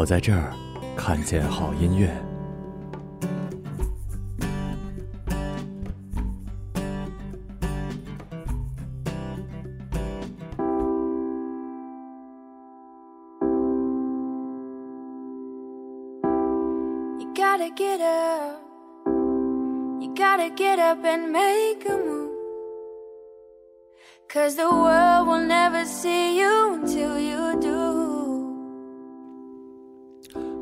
我在这儿看见好音乐。 You gotta get up. You gotta get up and make a move. Cause the world will never see you until you do.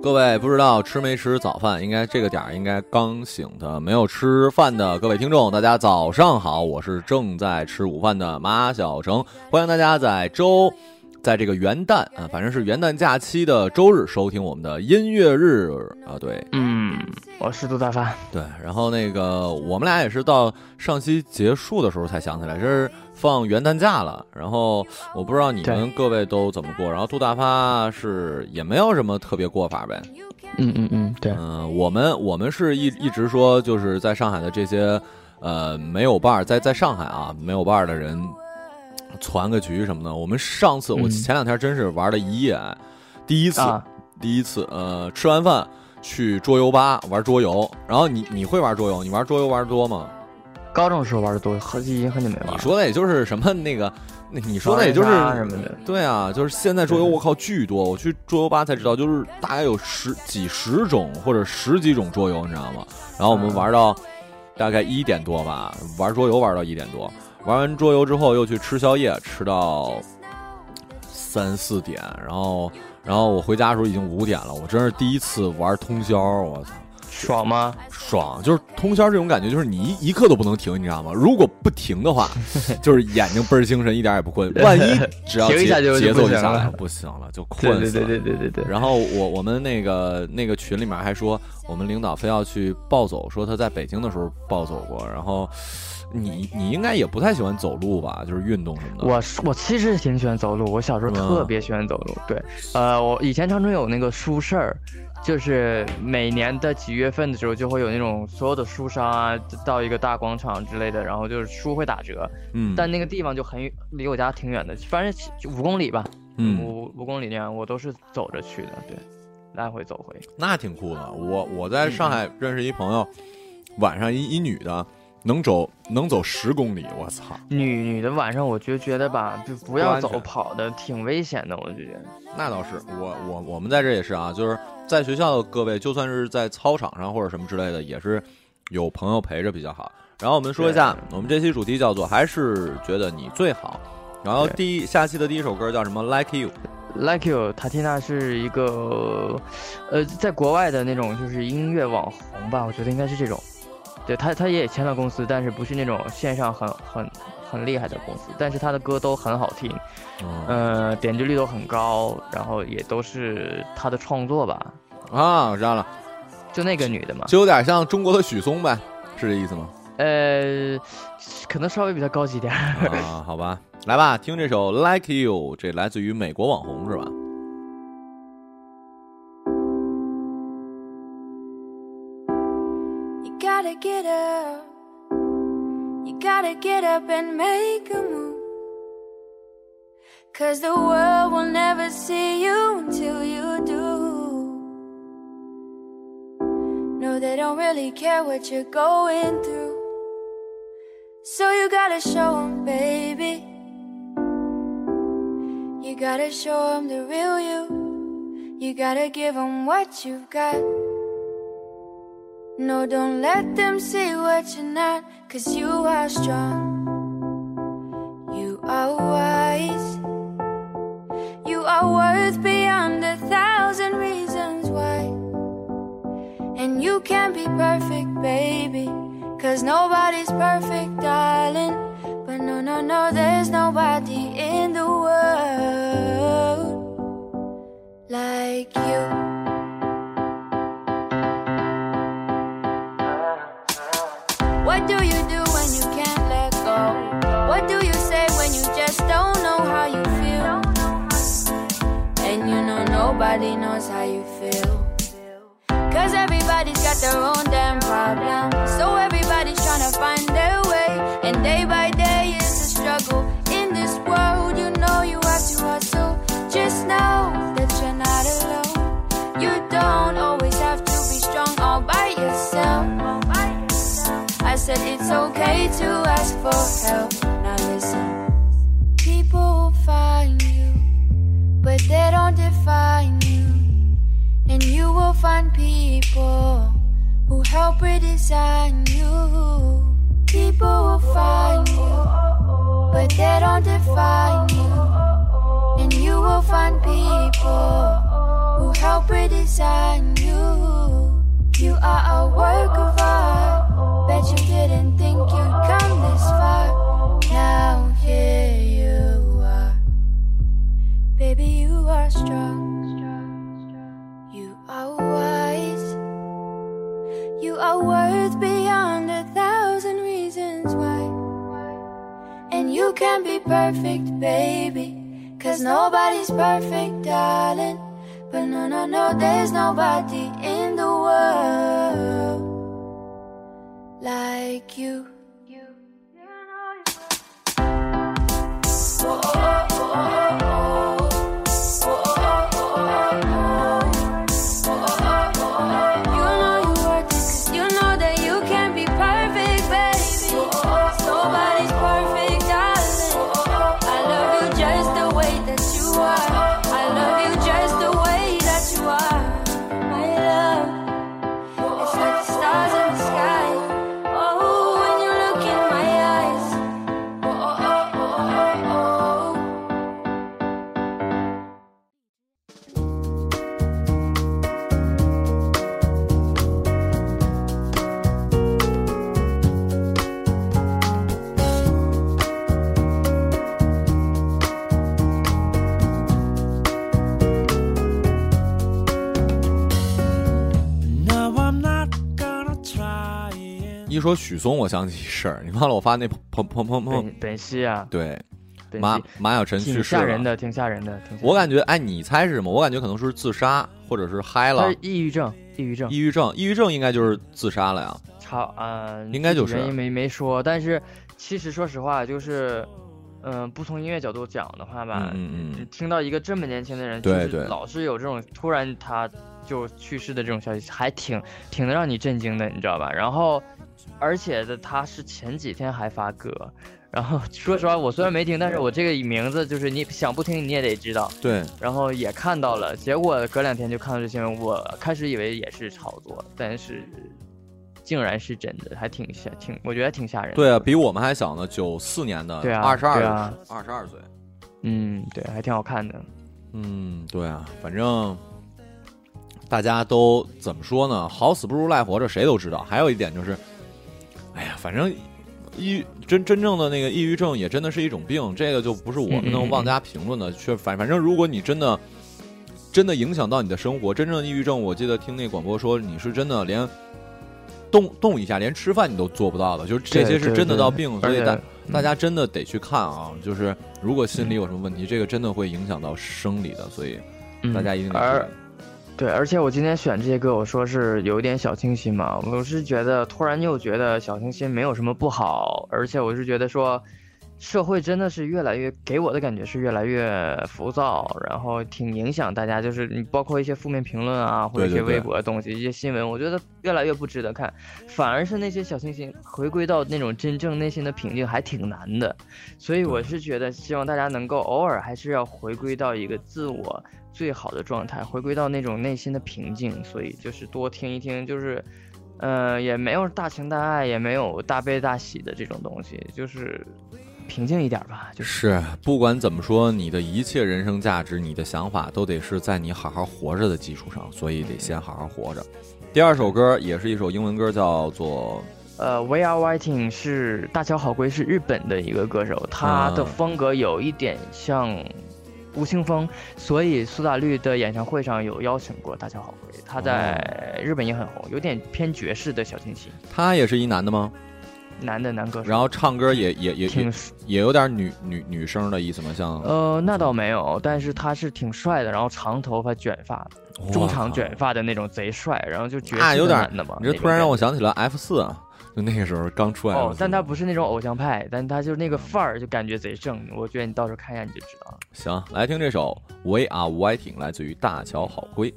各位不知道吃没吃早饭？应该这个点儿应该刚醒的，没有吃饭的。各位听众，大家早上好，我是正在吃午饭的马小成，欢迎大家在周，在这个元旦啊，反正是元旦假期的周日收听我们的音乐日啊，对。嗯，我是杜大发。对，然后那个我们俩也是到上期结束的时候才想起来，这是放元旦假了。然后我不知道你们各位都怎么过，然后杜大发是也没有什么特别过法呗。嗯嗯嗯，对，嗯，我们我们是一一直说，就是在上海的这些呃没有伴儿，在在上海啊没有伴儿的人，攒个局什么的。我们上次我嗯前两天真是玩了一夜，第一次、啊，第一次呃吃完饭去桌游吧玩桌游。然后你你会玩桌游？你玩桌游玩的多吗？高中时候玩的多，很已经很久没玩了。你说的也就是什么那个，那你说的也就是什么的对啊，就是现在桌游我靠巨多，我去桌游吧才知道，就是大概有十几十种或者十几种桌游，你知道吗？然后我们嗯玩到大概一点多吧，玩桌游玩到一点多，玩完桌游之后又去吃宵夜，吃到三四点，然后然后我回家的时候已经五点了，我真是第一次玩通宵，我操！爽吗？爽，就是通宵这种感觉，就是你一一刻都不能停，你知道吗？如果不停的话，就是眼睛倍儿精神，一点也不困。万一只要节停一下就节奏就下来，了不行了，就对对对困死了。对对对对。然后我我们那个那个群里面还说，我们领导非要去暴走，说他在北京的时候暴走过。然后你你应该也不太喜欢走路吧？就是运动什么的。我我其实挺喜欢走路，我小时候特别喜欢走路。对，呃，我以前长春有那个书市儿，就是每年的几月份的时候，就会有那种所有的书商啊，到一个大广场之类的，然后就是书会打折，嗯，但那个地方就很离我家挺远的，反正就五公里吧，嗯，五五公里那样，我都是走着去的，对，来回走回。那挺酷的。我我在上海认识一朋友，晚上一一女的能走能走十公里，我操！女女的晚上，我就觉得吧，就不要走跑的，挺危险的，我就觉得。那倒是，我我我们在这也是啊，就是在学校的各位，就算是在操场上或者什么之类的，也是有朋友陪着比较好。然后我们说一下，我们这期主题叫做“还是觉得你最好”。然后第一下期的第一首歌叫什么？Like You。Like You，塔缇娜是一个，呃，在国外的那种就是音乐网红吧，我觉得应该是这种。对他，他也签了公司，但是不是那种线上很很很厉害的公司，但是他的歌都很好听，嗯呃，点击率都很高，然后也都是他的创作吧。啊，我知道了，就那个女的嘛，就有点像中国的许嵩呗，是这意思吗？呃，可能稍微比较高级点儿。啊，好吧，来吧，听这首 Like You，这来自于美国网红是吧？Get up. You gotta get up and make a move. Cause the world will never see you until you do. No, they don't really care what you're going through. So you gotta show 'em, baby. You gotta show 'em the real you. You gotta give 'em what you've got. No, don't let them see what you're not, cause you are strong. You are wise. You are worth beyond a thousand reasons why. And you can't be perfect, baby. Cause nobody's perfect, darling. But no, no, no, there's nobody in the world like you. Everybody's got their own damn problem. So everybody's trying to find their way. And day by day is a struggle. In this world, you know you have to hustle. Just know that you're not alone. You don't always have to be strong all by yourself. I said it's okay to ask for help. Now listen. People will find you, but they don't define you. And you will find people who help redesign you. People will find you, but they don't define you. And you will find people who help redesign you. You are a work of art. Bet you didn't think you'd come this far. Now here you are. Baby, you are strong. You can be perfect, baby. Cause nobody's perfect, darling. But no, no, no, there's nobody in the world like you. You, you know oh, oh, oh, oh, oh. 一说许嵩，我想起一事儿，你忘了我发那砰砰砰砰砰本，本溪啊，对，马马晓晨去挺世了。吓人的，挺吓人的，挺吓人的。我感觉，哎，你猜是什么？我感觉可能是自杀，或者是嗨了是，抑郁症，抑郁症抑郁症，抑郁症应该就是自杀了呀。超呃，应该就是具体原因没没说，但是其实说实话，就是嗯、不从音乐角度讲的话吧，嗯嗯嗯。听到一个这么年轻的人，就是对对。老是有这种突然他就去世的这种消息，还挺挺能让你震惊的，你知道吧？然后，而且的他是前几天还发歌，然后 说实话，我虽然没听，但是我这个名字就是你想不听你也得知道，对，然后也看到了，结果隔两天就看到这新闻，我开始以为也是炒作，但是竟然是真的，还挺吓，挺我觉得挺吓人的。对啊，比我们还小呢，九四年的，对啊二十二对啊，二十二岁。嗯，对，还挺好看的。嗯，对啊，反正大家都怎么说呢？好死不如赖活着，谁都知道。还有一点就是，哎呀，反正抑郁真真正的那个抑郁症也真的是一种病，这个就不是我们能妄加评论的。却反反正如果你真的真的影响到你的生活，真正的抑郁症，我记得听那广播说你是真的连动动一下，连吃饭你都做不到的，就是这些是真的到病，所以而且大嗯大家真的得去看啊。就是如果心里有什么问题，这个真的会影响到生理的，所以嗯大家一定得而。对，而且我今天选这些歌，我说是有一点小清新嘛，我是觉得突然又觉得小清新没有什么不好，而且我是觉得说，社会真的是越来越给我的感觉是越来越浮躁，然后挺影响大家，就是你包括一些负面评论啊，或者一些微博的东西，一些新闻，我觉得越来越不值得看，反而是那些小清新回归到那种真正内心的平静还挺难的，所以我是觉得希望大家能够偶尔还是要回归到一个自我。最好的状态，回归到那种内心的平静，所以就是多听一听，就是，呃，也没有大情大爱，也没有大悲大喜的这种东西，就是平静一点吧，就是是，不管怎么说，你的一切人生价值，你的想法都得是在你好好活着的基础上，所以得先好好活着。第二首歌也是一首英文歌，叫做呃，We Are Waiting 是大乔好归是日本的一个歌手，他的嗯风格有一点像吴青峰，所以苏打绿的演唱会上有邀请过大乔好归，他在日本也很红，有点偏爵士的小清新。他也是一男的吗？男的男歌手，然后唱歌也也也挺，也有点女女女生的意思嘛，像呃，那倒没有，但是他是挺帅的，然后长头发卷发，中长卷发的那种贼帅，然后就啊有点的嘛，你这突然让我想起了 F 四啊，就那个时候刚出来哦，但他不是那种偶像派，但他就是那个范儿，就感觉贼正，我觉得你到时候看一下你就知道了。行，来听这首《We Are Waiting》，来自于大乔好归。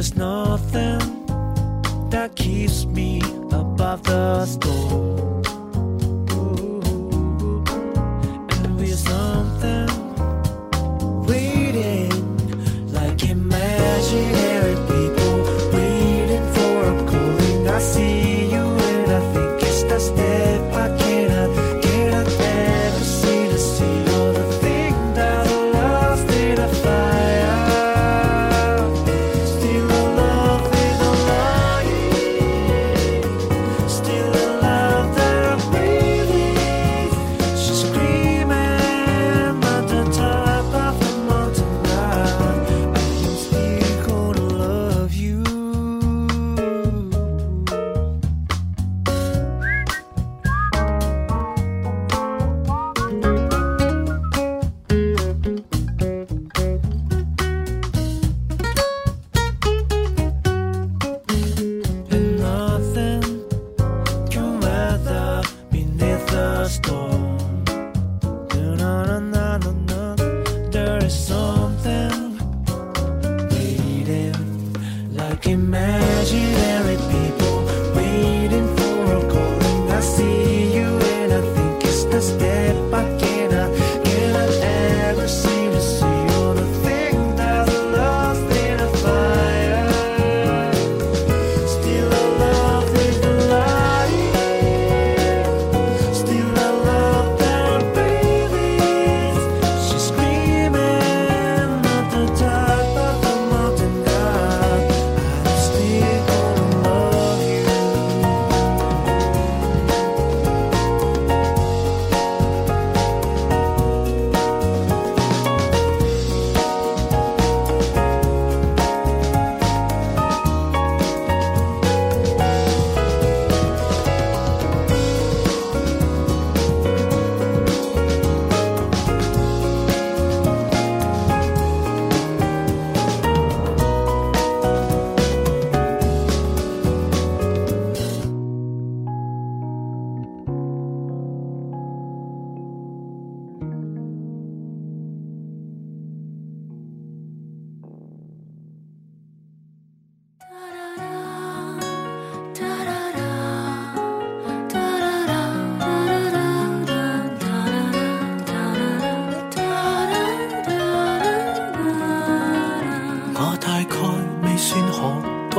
There's nothing that keeps me above the storm.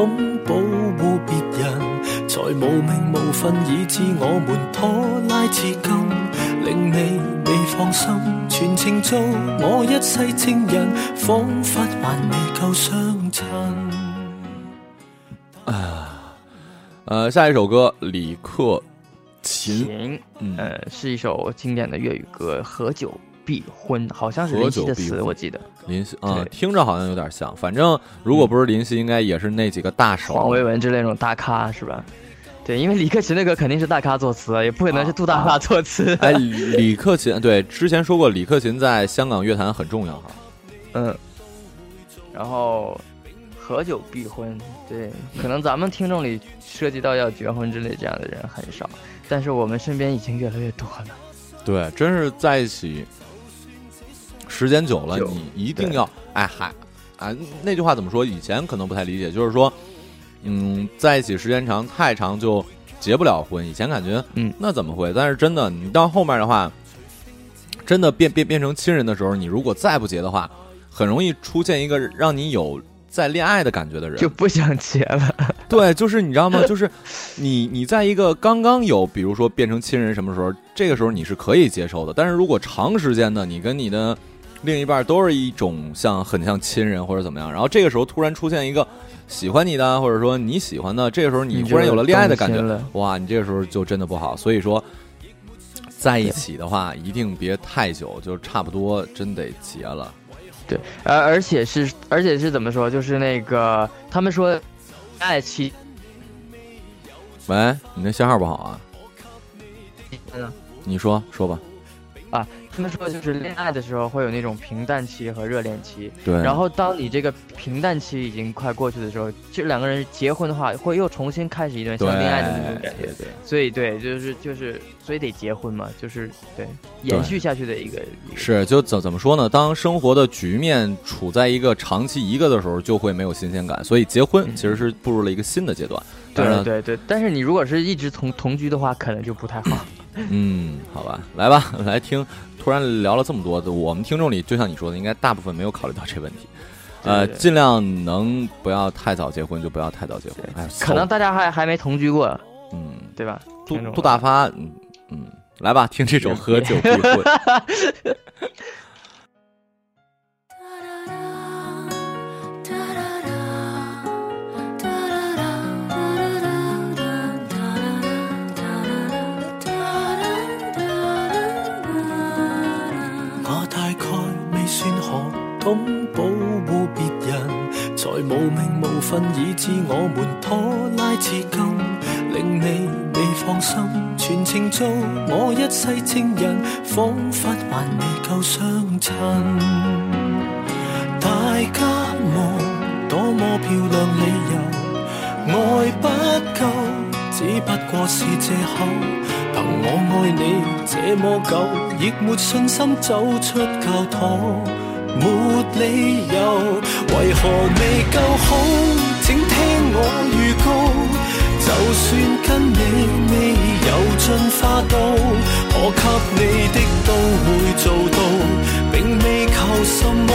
懂保護別人，才無名無份，以致我們拖拉至今，令你未放心，全程做我一世情人，彷彿還未夠相襯。呃，下一首歌李克勤，嗯呃，是一首经典的粤语歌《何久必婚》，好像是林夕的词，我记得。林夕啊，听着好像有点像。反正如果不是林夕，应该也是那几个大手。黄维文之类那种大咖是吧？对，因为李克勤那个肯定是大咖作词，也不可能是杜大大作词。哎，李克勤，对，之前说过李克勤在香港乐坛很重要哈。嗯，然后合久必婚，对，可能咱们听众里涉及到要结婚之类这样的人很少，但是我们身边已经越来越多了。对，真是在一起时间久了，你一定要哎嗨啊那句话怎么说？以前可能不太理解，就是说，嗯，在一起时间长太长就结不了婚。以前感觉嗯那怎么会？但是真的，你到后面的话，真的变变变成亲人的时候，你如果再不结的话，很容易出现一个让你有在恋爱的感觉的人，就不想结了。对，就是你知道吗？就是你你在一个刚刚有，比如说变成亲人什么时候，这个时候你是可以接受的。但是如果长时间的，你跟你的另一半都是一种像很像亲人或者怎么样，然后这个时候突然出现一个喜欢你的，或者说你喜欢的，这个时候你忽然有了恋爱的感觉了哇，你这个时候就真的不好。所以说，在一起的话，一定别太久，就差不多真得结了。对，而而且是而且是怎么说？就是那个他们说，爱期喂，你那信号不好啊？嗯你说说吧。啊，他们说就是恋爱的时候会有那种平淡期和热恋期，对，然后当你这个平淡期已经快过去的时候，这两个人结婚的话，会又重新开始一段像恋爱的那种感觉。对对。所以对，就是就是，所以得结婚嘛，就是对延续下去的一个是，就怎怎么说呢？当生活的局面处在一个长期一个的时候，就会没有新鲜感，所以结婚其实是步入了一个新的阶段。对对对，但是你如果是一直同同居的话，可能就不太好。嗯，好吧，来吧，来听。突然聊了这么多的，我们听众里就像你说的，应该大部分没有考虑到这个问题。呃，尽量能不要太早结婚就不要太早结婚。哎，可能大家还还没同居过，嗯，对吧？杜杜大发，嗯嗯，来吧，听这首《喝酒必婚》。懂保護別人，才無名無份，以致我們拖拉至今，令你未放心，全程做我一世情人，仿佛還未夠相衬。大家望多麼漂亮理由，愛不夠，只不過是借口。凭我愛你這麼久，亦沒信心走出教堂，没理由，为何未够好？请听我预告，就算跟你未有进化到，可给你的都会做到，并未求什么，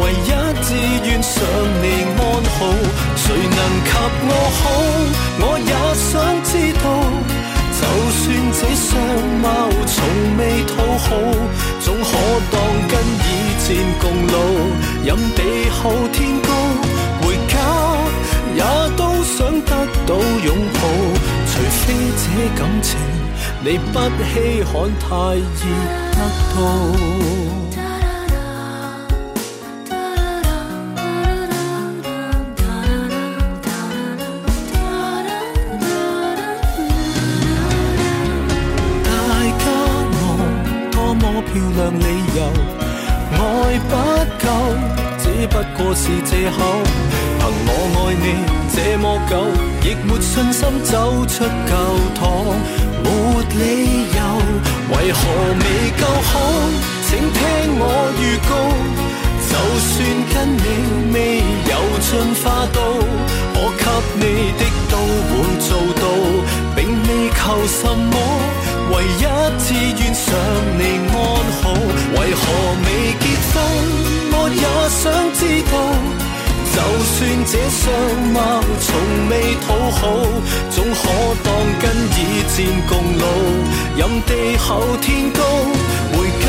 唯一志愿想你安好，谁能及我好？我也想知道。就算这相貌从未讨好，总可前共老。任地厚天高，回家也都想得到擁抱。除非這感情你不稀罕，太易得到。大家望多麼漂亮理由，不過是借口。憑我愛你這麼久，亦沒信心走出教堂，没理由，為何未夠好？請聽我預告。就算跟你未有進化到，我給你的都會做到，並未求什麼，唯一志願想你安好。為何未結婚？我也想知道。就算这相貌從未討好，總可當跟以戰共老。任地厚天高，回家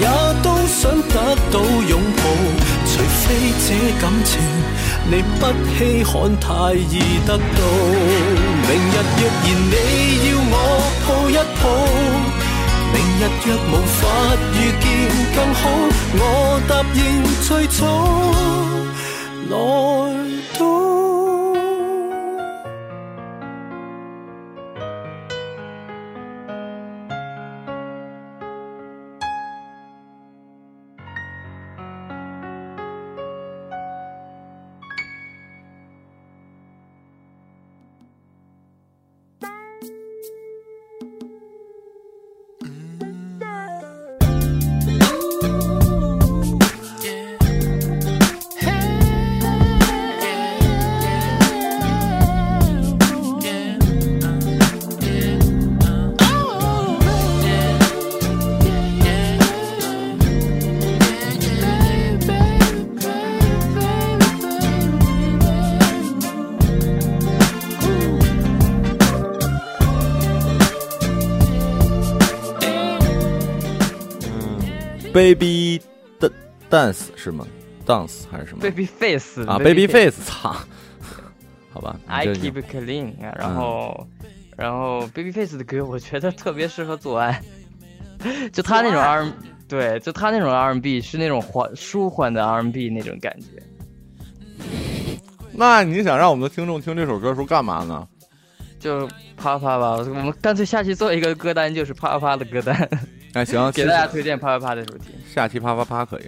也都想得到擁抱，除非這感情你不稀罕，太易得到。明日若然你要我抱一抱。明日若无法遇见更好，我答应最早来。，Baby 的 dance 是吗？dance 还是什么 Baby Face 啊？Baby face，操，好吧。I keep clean，啊然后，然后 Baby Face 的歌，我觉得特别适合做爱，就他那种 R，对，就他那种 R&B 是那种缓舒缓的 R&B 那种感觉。那你想让我们的听众听这首歌时候干嘛呢？就啪啪吧，我们干脆下期做一个歌单，就是啪啪的歌单，哎，行，给大家推荐啪啪啪的主题。下期啪啪啪可以，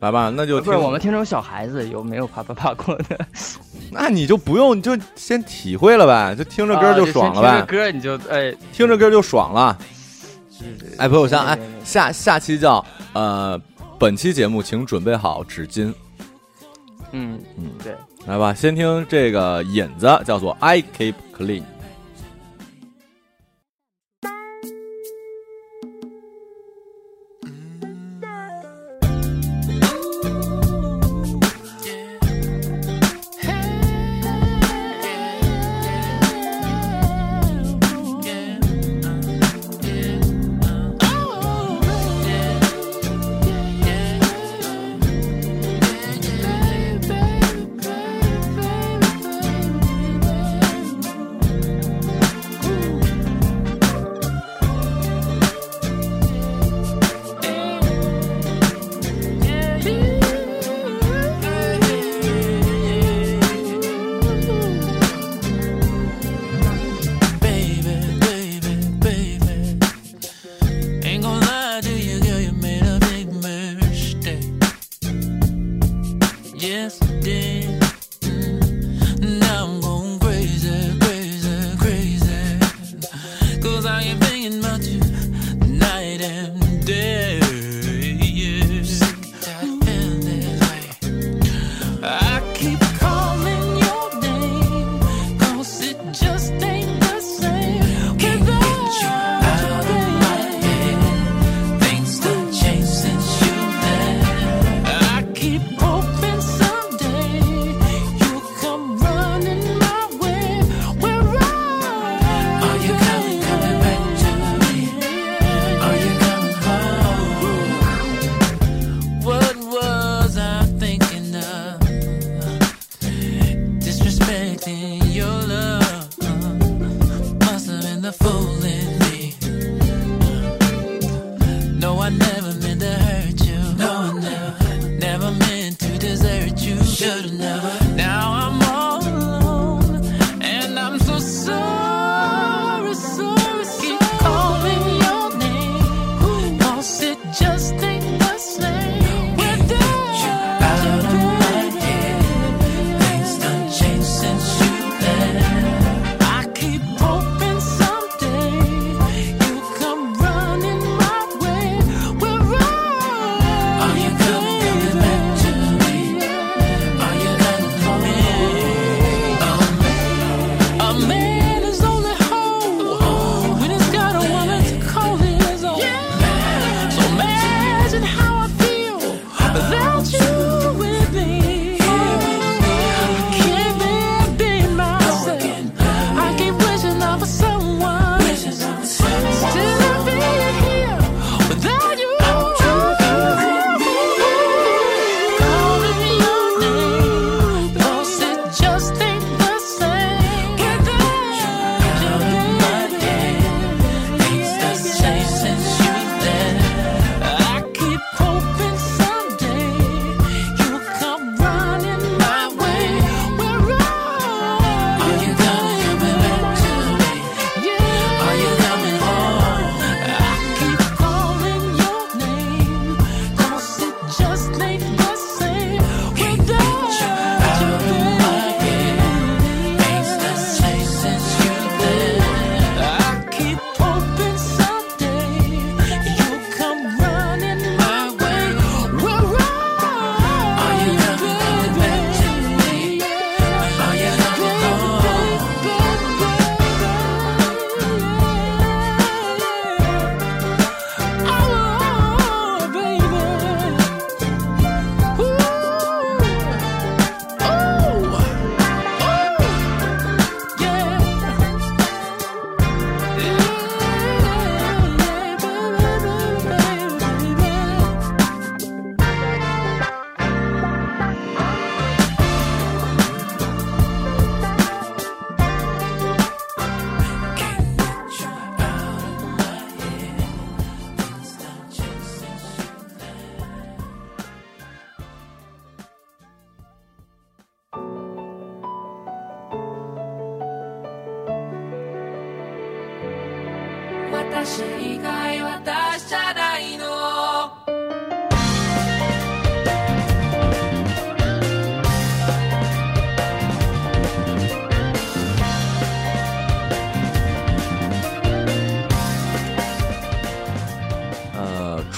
来吧，那就不是听我们听众小孩子有没有啪啪啪过的？那你就不用，你就先体会了呗，就听着歌就爽了呗，啊听着歌你就哎，听着歌就爽了。哎，朋友像哎对对对，下下期叫呃，本期节目请准备好纸巾，嗯嗯对。来吧，先听这个引子，叫做 I Keep Clean。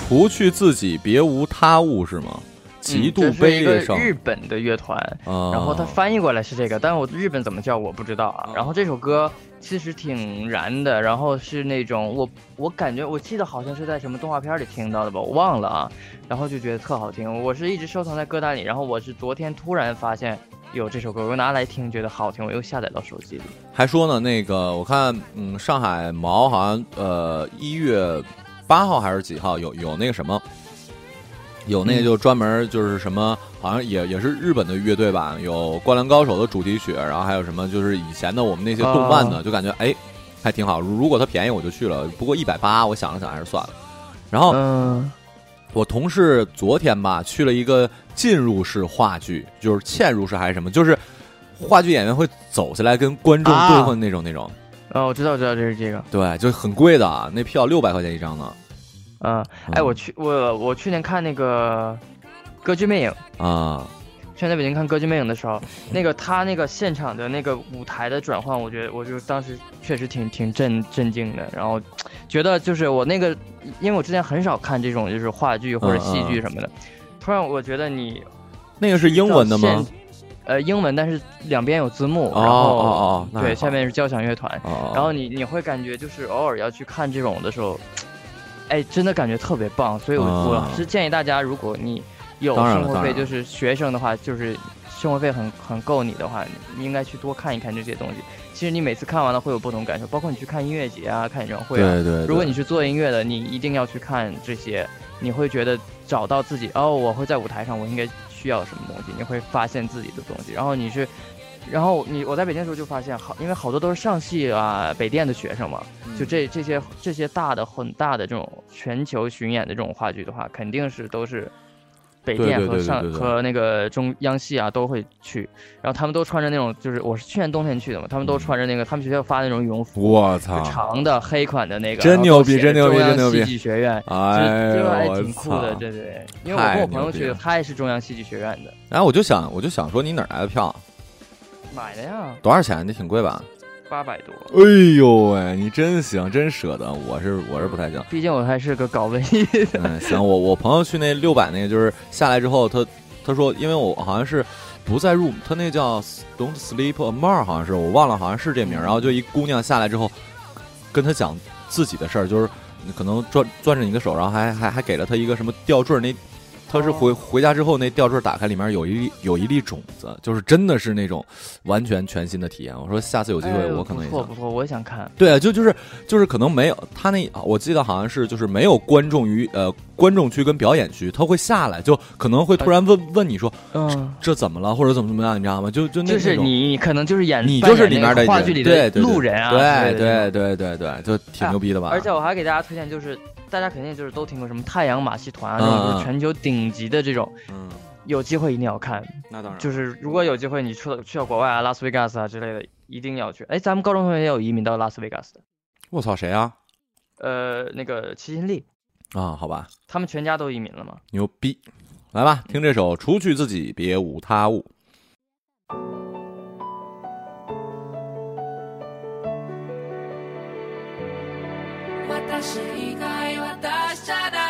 除去自己，别无他物是吗？极度嗯这是一个卑劣上，日本的乐团，啊然后它翻译过来是这个，但是我日本怎么叫我不知道啊哦。然后这首歌其实挺燃的，然后是那种我我感觉我记得好像是在什么动画片里听到的吧，我忘了啊。然后就觉得特好听，我是一直收藏在歌单里，然后我是昨天突然发现有这首歌，我拿来听，觉得好听，我又下载到手机里。还说呢，那个我看，嗯，上海毛好像呃一月八号还是几号有有那个什么，有那个嗯就专门就是什么，好像也也是日本的乐队吧，有《灌篮高手》的主题曲，然后还有什么就是以前的我们那些动漫的，就感觉哎还挺好。如如果它便宜我就去了，不过一百八，我想了想还是算了。然后嗯，我同事昨天吧去了一个进入式话剧，就是嵌入式还是什么，就是话剧演员会走下来跟观众啊对话那种、那种。哦，我知道，我知道，这是这个。对，就很贵的，啊那票六百块钱一张呢。嗯，哎，我去，我我去年看那个《歌剧魅影》，啊，去年在北京看《歌剧魅影》的时候，那个他那个现场的那个舞台的转换，我觉得我就当时确实挺挺震震惊的，然后觉得就是我那个，因为我之前很少看这种就是话剧或者戏剧什么的，突然我觉得你那个是英文的吗现？？呃，英文，但是两边有字幕，哦然后哦哦对，下面是交响乐团，哦，然后你你会感觉就是偶尔要去看这种的时候，哎，真的感觉特别棒。所以我，我啊是建议大家，如果你有生活费，就是学生的话，就是生活费很很够你的话，你应该去多看一看这些东西。其实你每次看完了会有不同感受，包括你去看音乐节啊、看演唱会啊。对对，对如果你是做音乐的，你一定要去看这些，你会觉得找到自己哦，我会在舞台上，我应该需要什么东西，你会发现自己的东西。然后你是，然后你我在北京的时候就发现，好，因为好多都是上戏啊、北电的学生嘛，就这这些这些大的很大的这种全球巡演的这种话剧的话，肯定是都是北电和上和那个中央戏啊都会去，然后他们都穿着那种，就是我是去年冬天去的嘛，他们都穿着那个他们学校发那种羽绒服，我操，长的黑款的那个，真牛逼真牛逼真牛逼戏剧学院。哎呦这还挺酷的，对对对，因为我跟我朋友去他也是中央戏剧学院的，然后我就想，我就想说，你哪儿来的票？买的呀，多少钱？你挺贵吧？八百多。哎呦喂，你真行，真舍得。我是我是不太行。毕竟我还是个搞文艺的，嗯，行，我我朋友去那六百那个，就是下来之后，他他说，因为我好像是不在 room，他那叫 Don't Sleep Amar，好像是我忘了，好像是这名。然后就一姑娘下来之后，跟他讲自己的事儿，就是可能攥攥着你的手，然后还还还给了他一个什么吊坠儿，那他是回回家之后那吊坠儿打开，里面有一粒有一粒种子，就是真的是那种完全全新的体验。我说下次有机会我可能也想不错不错，我也想看。对啊，就就是就是可能没有他那，我记得好像是就是没有观众于呃观众区跟表演区，他会下来，就可能会突然问问你说嗯，这怎么了，或者怎么怎么样，你知道吗？就就那就是你可能就是演你就是里面的话剧里的对对对对对，就挺牛逼的吧？而且我还给大家推荐，就是大家肯定就是都听过什么太阳马戏团啊，嗯这种就嗯是全球顶级的这种，嗯，有机会一定要看。那当然就是如果有机会你去了去到国外啊，拉斯维加斯啊之类的，一定要去。哎，咱们高中同学也有移民到拉斯维加斯的，我操，谁啊？呃，那个齐秦力，啊，好吧，他们全家都移民了吗。牛逼，来吧，听这首《除去自己，别无他物》。私以外 tá achará.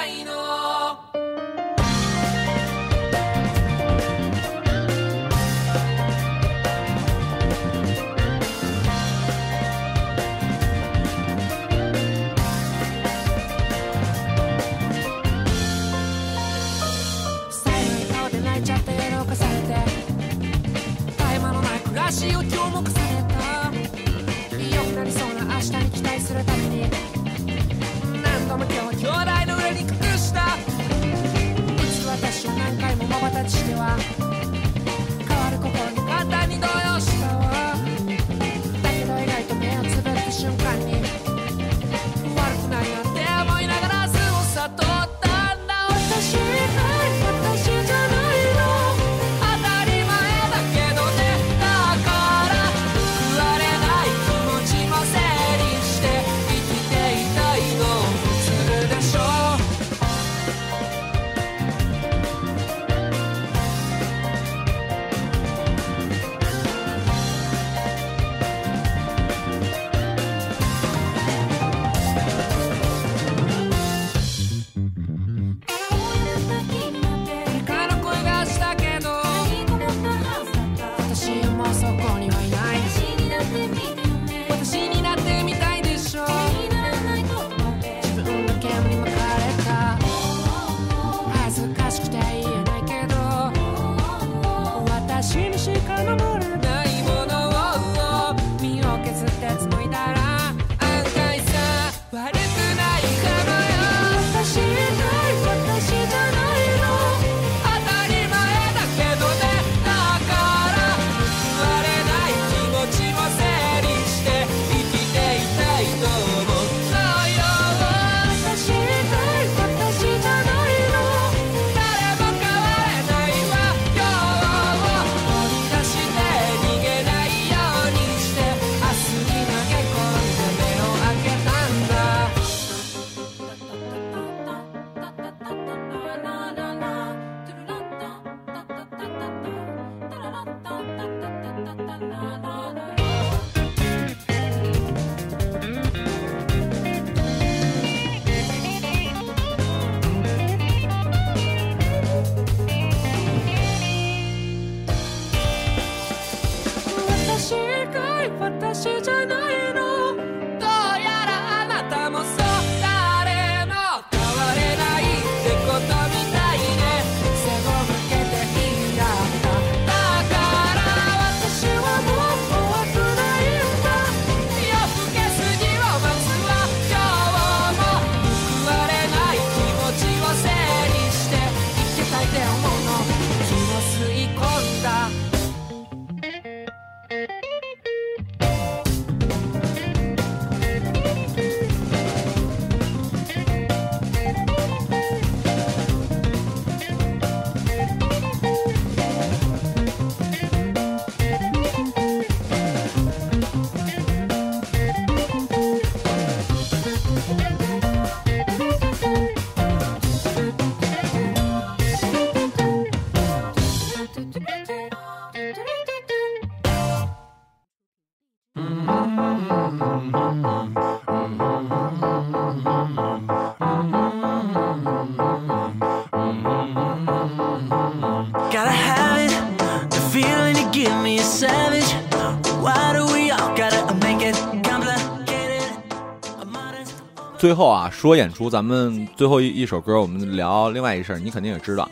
最后啊，说演出，咱们最后一一首歌，我们聊另外一事儿，你肯定也知道，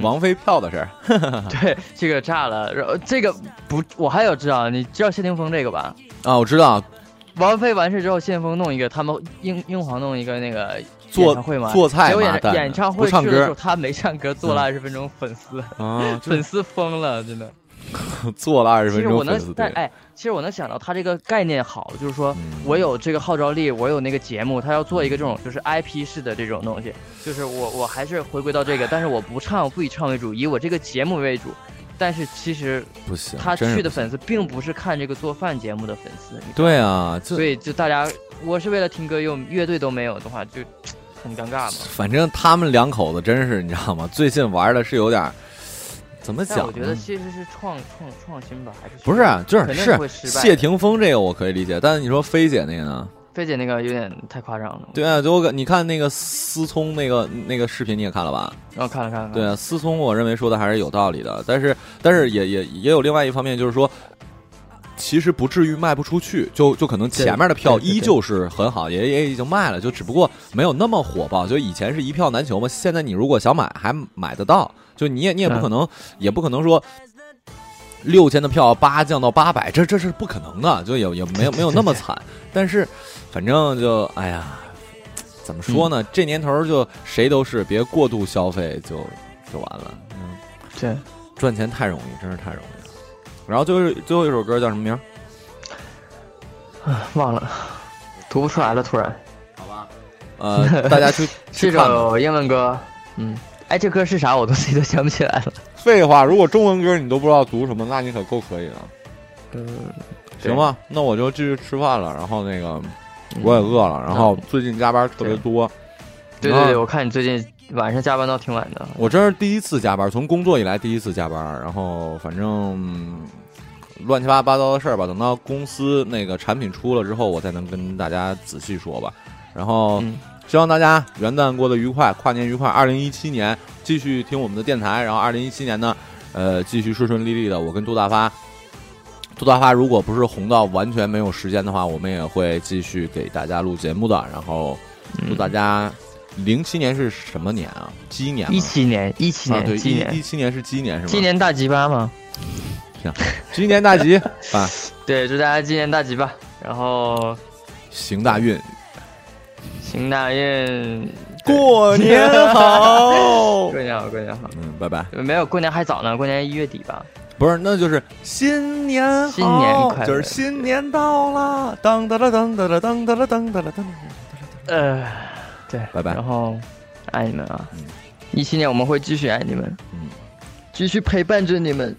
王菲票的事儿。对，这个炸了。然后这个不，我还有知道，你知道谢霆锋这个吧？啊，我知道，王菲完事之后，谢霆锋弄一个，他们英英皇弄一个那个做做菜结果演演唱会唱歌去的时候，他没唱歌，做了二十分钟，粉丝啊，粉丝疯了，真的。做了二十分其实我钟粉丝但哎，其实我能想到他这个概念好，就是说嗯我有这个号召力，我有那个节目，他要做一个这种就是 IP 式的这种东西，就是我我还是回归到这个，但是我不唱，不以唱为主，以我这个节目为主。但是其实不行，他去的粉丝并不是看这个做饭节目的粉丝，对啊，所以就大家我是为了听歌，用乐队都没有的话，就很尴尬嘛。反正他们两口子真是，你知道吗？最近玩的是有点儿怎么讲我觉得其实是创创创新吧，还是不是啊，就是是谢霆锋这个我可以理解，但是你说菲姐那个呢？菲姐那个有点太夸张了。对啊，就我感你看那个思聪那个那个视频你也看了吧？然后看了看了，对啊，思聪我认为说的还是有道理的，但是但是也也也有另外一方面，就是说，其实不至于卖不出去，就就可能前面的票依旧是很好，也也已经卖了，就只不过没有那么火爆。就以前是一票难求嘛，现在你如果想买还买得到，就你也你也不可能、也不可能说。六千的票八降到八百，这这是不可能的，就也也没有 没有那么惨，但是反正就哎呀，怎么说呢？这年头就谁都是别过度消费就就完了。嗯，对，赚钱太容易，真是太容易了。然后最后最后一首歌叫什么名儿？忘了，读不出来了，突然。好吧，呃，大家去 去这。首英文歌，嗯，哎，这歌是啥？我都 自己都想不起来了。废话，如果中文歌你都不知道读什么，那你可够可以了。嗯，行吧，那我就继续吃饭了。然后那个我也饿了，然后最近加班特别多。对对对，我看你最近晚上加班到挺晚的。我真是第一次加班，从工作以来第一次加班，然后反正嗯乱七八八糟的事儿吧。等到公司那个产品出了之后，我再能跟大家仔细说吧。然后嗯希望大家元旦过得愉快，跨年愉快。二零一七年继续听我们的电台，然后二零一七年呢，呃，继续顺顺利利的。我跟杜大发，杜大发如果不是红到完全没有时间的话，我们也会继续给大家录节目的。然后祝大家。零七年是什么年啊？鸡年吗一七年，一七啊，对，年，鸡一一年，七年是鸡年是吗？鸡年大吉吧吗？行鸡年大吉 啊，对，祝大家鸡年大吉吧。然后行大运，行大运，过年好过。年好，过年好。嗯，拜拜。没有，过年还早呢，过年一月底吧。不是，那就是新年好，新年快乐就是新年到了，当当当当当当当当当。呃，对，拜拜然后爱你们啊嗯！一七年我们会继续爱你们，嗯，继续陪伴着你们。